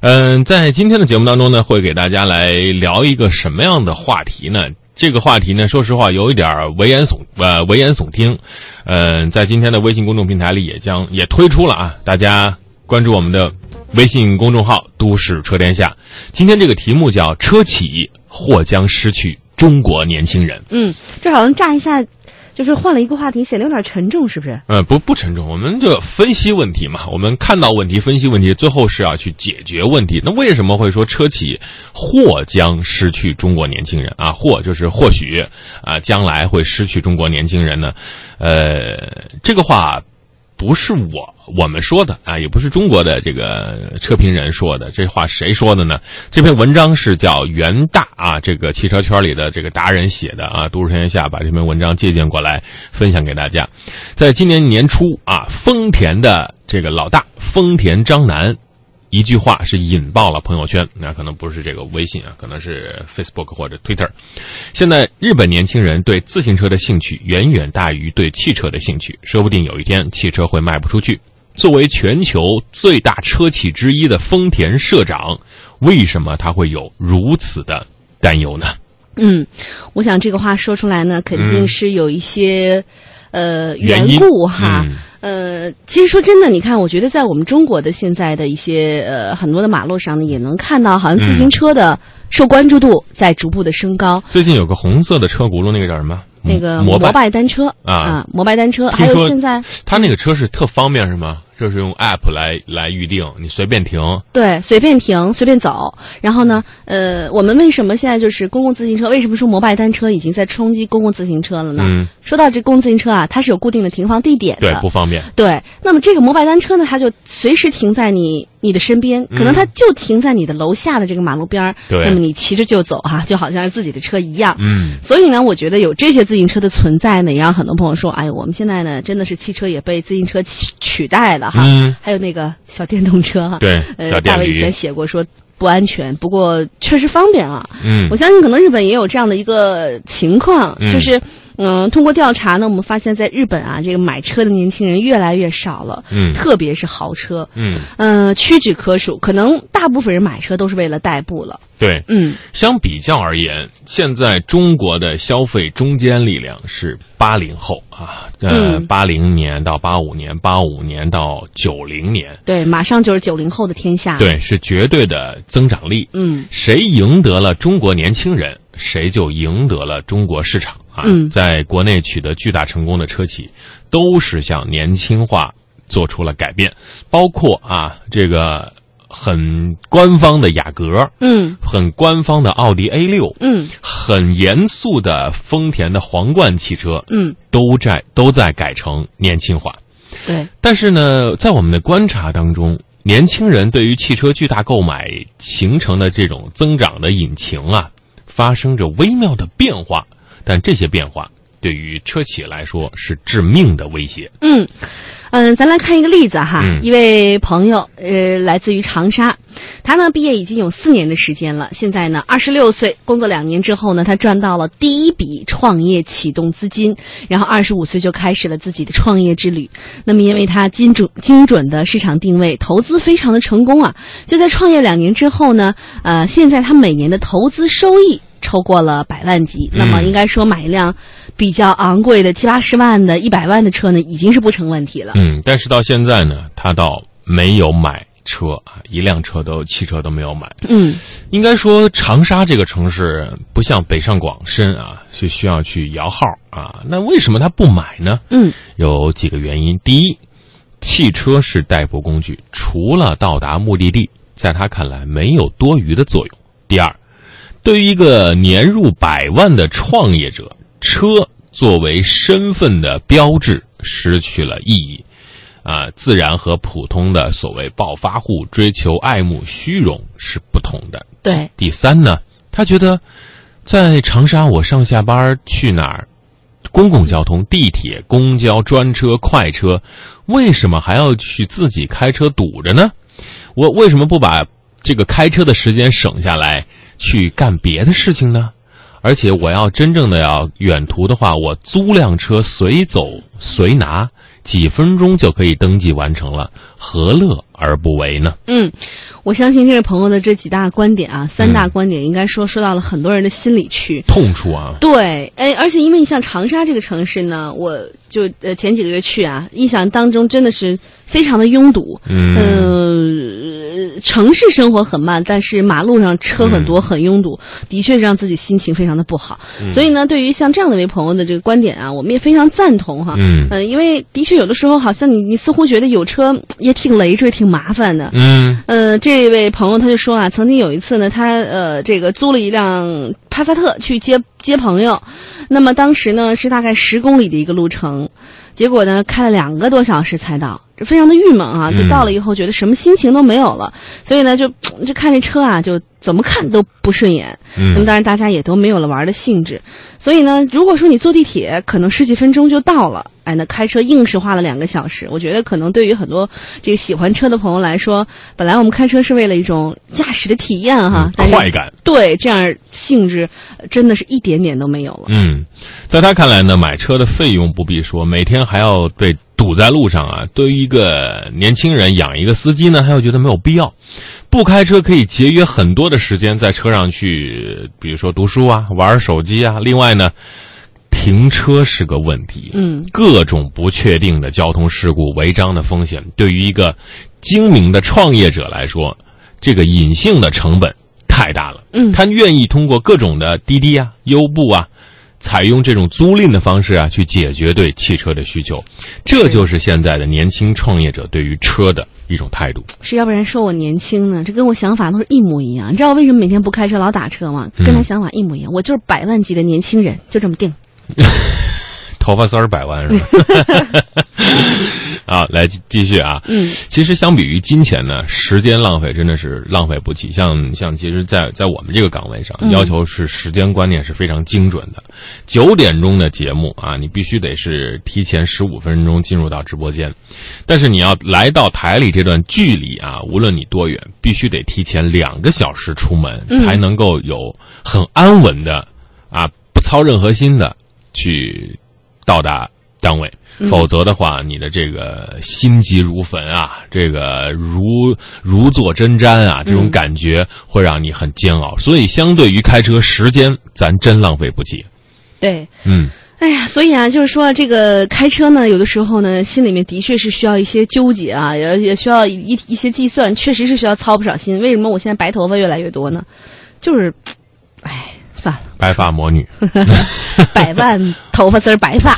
嗯，在今天的节目当中呢，会给大家来聊一个什么样的话题呢？这个话题呢，说实话有一点危言耸呃危言耸听。嗯，在今天的微信公众平台里也将也推出了啊，大家关注我们的微信公众号“都市车天下”。今天这个题目叫“车企或将失去中国年轻人”。嗯，这好像乍一下。就是换了一个话题，显得有点沉重，是不是？嗯，不不沉重，我们就分析问题嘛。我们看到问题，分析问题，最后是要去解决问题。那为什么会说车企或将失去中国年轻人啊？或就是或许啊，将来会失去中国年轻人呢？呃，这个话。不是我我们说的啊，也不是中国的这个车评人说的，这话谁说的呢？这篇文章是叫袁大啊，这个汽车圈里的这个达人写的啊，都市天下把这篇文章借鉴过来分享给大家。在今年年初啊，丰田的这个老大丰田张楠。一句话是引爆了朋友圈，那可能不是这个微信啊，可能是 Facebook 或者 Twitter。现在日本年轻人对自行车的兴趣远远大于对汽车的兴趣，说不定有一天汽车会卖不出去。作为全球最大车企之一的丰田社长，为什么他会有如此的担忧呢？嗯，我想这个话说出来呢，肯定是有一些呃缘故哈。呃，其实说真的，你看，我觉得在我们中国的现在的一些呃很多的马路上呢，也能看到，好像自行车的受关注度在逐步的升高。最近有个红色的车轱辘，那个叫什么？那个摩拜单车啊，摩拜单车。还有现在，他那个车是特方便，是吗？就是用 app 来来预定，你随便停。对，随便停，随便走。然后呢，呃，我们为什么现在就是公共自行车？为什么说摩拜单车已经在冲击公共自行车了呢？嗯，说到这公共自行车啊，它是有固定的停放地点的，对，不方便。对，那么这个摩拜单车呢，它就随时停在你你的身边，可能它就停在你的楼下的这个马路边儿。对，那么你骑着就走哈，就好像是自己的车一样。嗯，所以呢，我觉得有这些自行车的存在呢，也让很多朋友说，哎，我们现在呢，真的是汽车也被自行车取取代了哈。嗯，还有那。个小电动车哈，对，呃，大卫以前写过说不安全，不过确实方便啊。嗯，我相信可能日本也有这样的一个情况，就是。嗯，通过调查呢，我们发现，在日本啊，这个买车的年轻人越来越少了。嗯，特别是豪车。嗯，呃，屈指可数，可能大部分人买车都是为了代步了。对，嗯，相比较而言，现在中国的消费中坚力量是八零后啊，呃，八零年到八五年，八五年到九零年。对，马上就是九零后的天下。对，是绝对的增长力。嗯，谁赢得了中国年轻人？谁就赢得了中国市场啊！在国内取得巨大成功的车企，都是向年轻化做出了改变，包括啊这个很官方的雅阁，嗯，很官方的奥迪 A 六，嗯，很严肃的丰田的皇冠汽车，嗯，都在都在改成年轻化。对，但是呢，在我们的观察当中，年轻人对于汽车巨大购买形成的这种增长的引擎啊。发生着微妙的变化，但这些变化对于车企来说是致命的威胁。嗯，嗯，咱来看一个例子哈，一位朋友，呃，来自于长沙，他呢毕业已经有四年的时间了，现在呢二十六岁，工作两年之后呢，他赚到了第一笔创业启动资金，然后二十五岁就开始了自己的创业之旅。那么因为他精准精准的市场定位，投资非常的成功啊，就在创业两年之后呢，呃，现在他每年的投资收益。超过了百万级，那么应该说买一辆比较昂贵的七八十万的、一百万的车呢，已经是不成问题了。嗯，但是到现在呢，他倒没有买车啊，一辆车都汽车都没有买。嗯，应该说长沙这个城市不像北上广深啊，是需要去摇号啊。那为什么他不买呢？嗯，有几个原因。第一，汽车是代步工具，除了到达目的地，在他看来没有多余的作用。第二。对于一个年入百万的创业者，车作为身份的标志失去了意义，啊，自然和普通的所谓暴发户追求爱慕虚荣是不同的。对，第三呢，他觉得在长沙，我上下班去哪儿，公共交通、地铁、公交、专车、快车，为什么还要去自己开车堵着呢？我为什么不把这个开车的时间省下来？去干别的事情呢？而且我要真正的要远途的话，我租辆车随走随拿，几分钟就可以登记完成了，何乐而不为呢？嗯，我相信这位朋友的这几大观点啊，三大观点应该说说到了很多人的心里去，痛处啊。对，哎，而且因为你像长沙这个城市呢，我就呃前几个月去啊，印象当中真的是非常的拥堵，嗯，城市生活很慢，但是马路上车很多，很拥堵，的确让自己心情非常的不好。所以呢，对于像这样的一位朋友的这个观点啊，我们也非常赞同哈。嗯，呃，因为的确有的时候好像你你似乎觉得有车也挺累赘，挺麻烦的。嗯，呃，这位朋友他就说啊，曾经有一次呢，他呃这个租了一辆帕萨特去接接朋友，那么当时呢是大概十公里的一个路程，结果呢开了两个多小时才到。非常的郁闷啊！就到了以后，觉得什么心情都没有了，所以呢，就就看这车啊，就怎么看都不顺眼。那么当然，大家也都没有了玩的兴致。所以呢，如果说你坐地铁，可能十几分钟就到了，哎，那开车硬是花了两个小时。我觉得可能对于很多这个喜欢车的朋友来说，本来我们开车是为了一种驾驶的体验哈，快感。对，这样性质真的是一点点都没有了。嗯，在他看来呢，买车的费用不必说，每天还要被。堵在路上啊，对于一个年轻人养一个司机呢，他又觉得没有必要。不开车可以节约很多的时间，在车上去，比如说读书啊、玩手机啊。另外呢，停车是个问题，嗯，各种不确定的交通事故、违章的风险，对于一个精明的创业者来说，这个隐性的成本太大了。嗯，他愿意通过各种的滴滴啊、优步啊。采用这种租赁的方式啊，去解决对汽车的需求，这就是现在的年轻创业者对于车的一种态度。是要不然说我年轻呢？这跟我想法都是一模一样。你知道为什么每天不开车老打车吗？跟他想法一模一样。我就是百万级的年轻人，就这么定。头发丝儿百万是吧？啊，来继续啊。嗯，其实相比于金钱呢，时间浪费真的是浪费不起。像像，其实，在在我们这个岗位上，要求是时间观念是非常精准的。九点钟的节目啊，你必须得是提前十五分钟进入到直播间，但是你要来到台里这段距离啊，无论你多远，必须得提前两个小时出门，才能够有很安稳的啊，不操任何心的去。到达单位，否则的话，你的这个心急如焚啊，这个如如坐针毡啊，这种感觉会让你很煎熬。所以，相对于开车时间，咱真浪费不起。对，嗯，哎呀，所以啊，就是说，这个开车呢，有的时候呢，心里面的确是需要一些纠结啊，也也需要一一些计算，确实是需要操不少心。为什么我现在白头发越来越多呢？就是，哎。算了，白发魔女，百万头发丝儿白发。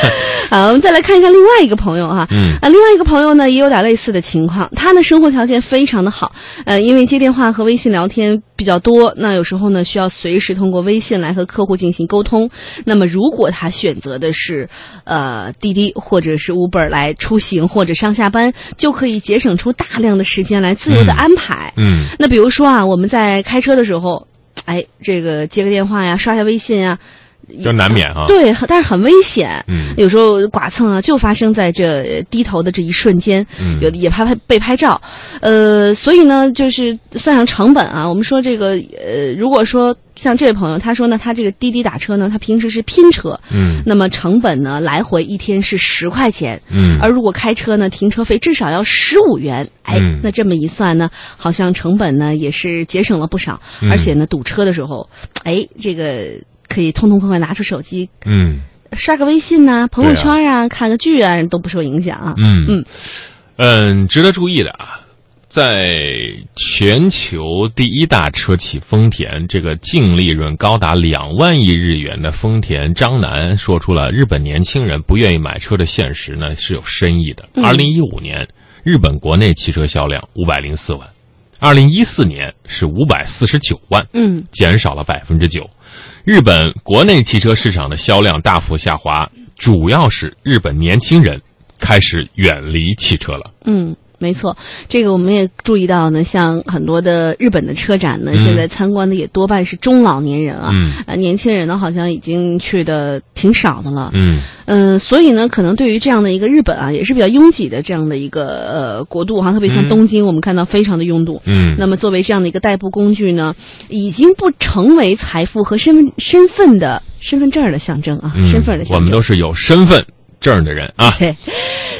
好，我们再来看一看另外一个朋友哈，嗯，啊，另外一个朋友呢也有点类似的情况，他的生活条件非常的好，呃，因为接电话和微信聊天比较多，那有时候呢需要随时通过微信来和客户进行沟通。那么如果他选择的是呃滴滴或者是 Uber 来出行或者上下班，就可以节省出大量的时间来自由的安排。嗯，那比如说啊，我们在开车的时候。哎，这个接个电话呀，刷下微信呀，就难免啊。对，但是很危险。嗯，有时候剐蹭啊，就发生在这低头的这一瞬间。嗯，有的也怕拍被拍照。呃，所以呢，就是算上成本啊，我们说这个呃，如果说。像这位朋友，他说呢，他这个滴滴打车呢，他平时是拼车，嗯，那么成本呢，来回一天是十块钱，嗯，而如果开车呢，停车费至少要十五元，哎，那这么一算呢，好像成本呢也是节省了不少，而且呢，堵车的时候，哎，这个可以痛痛快快拿出手机，嗯，刷个微信呐，朋友圈啊，看个剧啊，都不受影响啊，嗯。嗯。嗯，值得注意的啊。在全球第一大车企丰田，这个净利润高达两万亿日元的丰田章男说出了日本年轻人不愿意买车的现实呢，是有深意的。二零一五年，日本国内汽车销量五百零四万，二零一四年是五百四十九万，嗯，减少了百分之九。日本国内汽车市场的销量大幅下滑，主要是日本年轻人开始远离汽车了。嗯。没错，这个我们也注意到呢。像很多的日本的车展呢，现在参观的也多半是中老年人啊，呃，年轻人呢好像已经去的挺少的了。嗯嗯，所以呢，可能对于这样的一个日本啊，也是比较拥挤的这样的一个呃国度哈，特别像东京，我们看到非常的拥堵。嗯，那么作为这样的一个代步工具呢，已经不成为财富和身份身份的身份证的象征啊，身份的象征。我们都是有身份。证的人啊。对，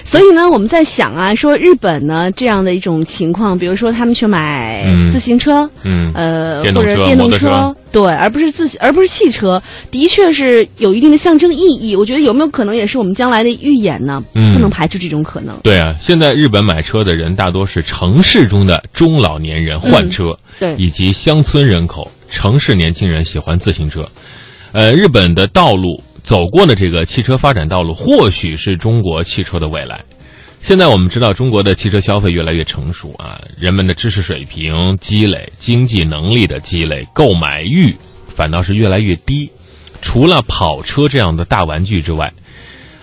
所以呢，我们在想啊，说日本呢这样的一种情况，比如说他们去买自行车，嗯，呃，或者电动车，对，而不是自而不是汽车，的确是有一定的象征意义。我觉得有没有可能也是我们将来的预演呢？不能排除这种可能。对啊，现在日本买车的人大多是城市中的中老年人换车，对，以及乡村人口。城市年轻人喜欢自行车，呃，日本的道路走过的这个汽车发展道路，或许是中国汽车的未来。现在我们知道，中国的汽车消费越来越成熟啊，人们的知识水平积累、经济能力的积累、购买欲反倒是越来越低。除了跑车这样的大玩具之外，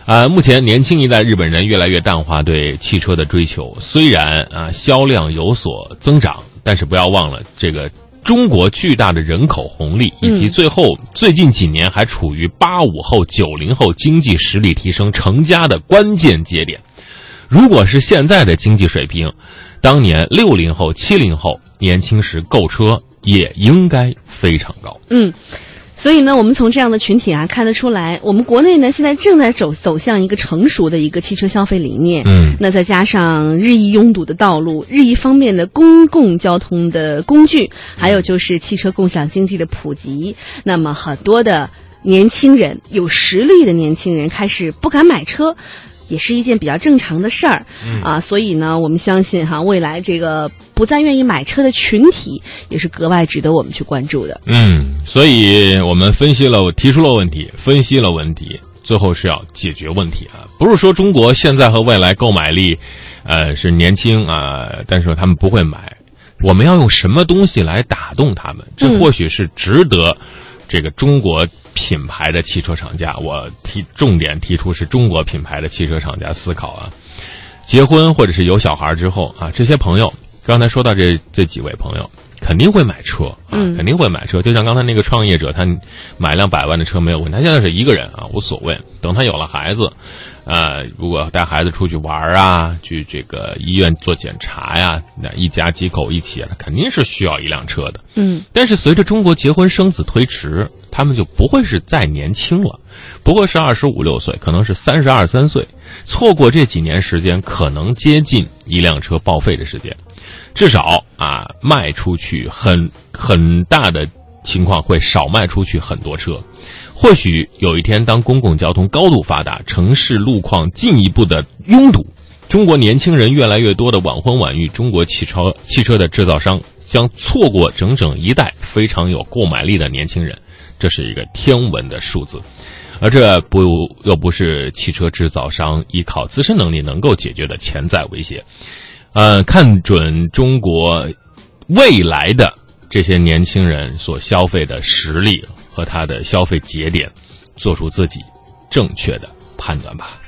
啊，目前年轻一代日本人越来越淡化对汽车的追求。虽然啊销量有所增长，但是不要忘了这个。中国巨大的人口红利，以及最后最近几年还处于八五后、九零后经济实力提升、成家的关键节点。如果是现在的经济水平，当年六零后、七零后年轻时购车也应该非常高。嗯。所以呢，我们从这样的群体啊看得出来，我们国内呢现在正在走走向一个成熟的一个汽车消费理念。嗯，那再加上日益拥堵的道路、日益方便的公共交通的工具，还有就是汽车共享经济的普及，那么很多的年轻人、有实力的年轻人开始不敢买车。也是一件比较正常的事儿，啊，所以呢，我们相信哈，未来这个不再愿意买车的群体也是格外值得我们去关注的。嗯，所以我们分析了，提出了问题，分析了问题，最后是要解决问题啊，不是说中国现在和未来购买力，呃，是年轻啊，但是他们不会买，我们要用什么东西来打动他们？这或许是值得这个中国。品牌的汽车厂家，我提重点提出是中国品牌的汽车厂家思考啊，结婚或者是有小孩之后啊，这些朋友刚才说到这这几位朋友肯定会买车啊，肯定会买车。就像刚才那个创业者，他买辆百万的车没有问题，他现在是一个人啊，无所谓。等他有了孩子。呃，如果带孩子出去玩啊，去这个医院做检查呀，那一家几口一起，肯定是需要一辆车的。嗯，但是随着中国结婚生子推迟，他们就不会是再年轻了，不过是二十五六岁，可能是三十二三岁，错过这几年时间，可能接近一辆车报废的时间，至少啊，卖出去很很大的情况会少卖出去很多车。或许有一天，当公共交通高度发达，城市路况进一步的拥堵，中国年轻人越来越多的晚婚晚育，中国汽车汽车的制造商将错过整整一代非常有购买力的年轻人，这是一个天文的数字，而这不又不是汽车制造商依靠自身能力能够解决的潜在威胁。呃，看准中国未来的这些年轻人所消费的实力。和他的消费节点，做出自己正确的判断吧。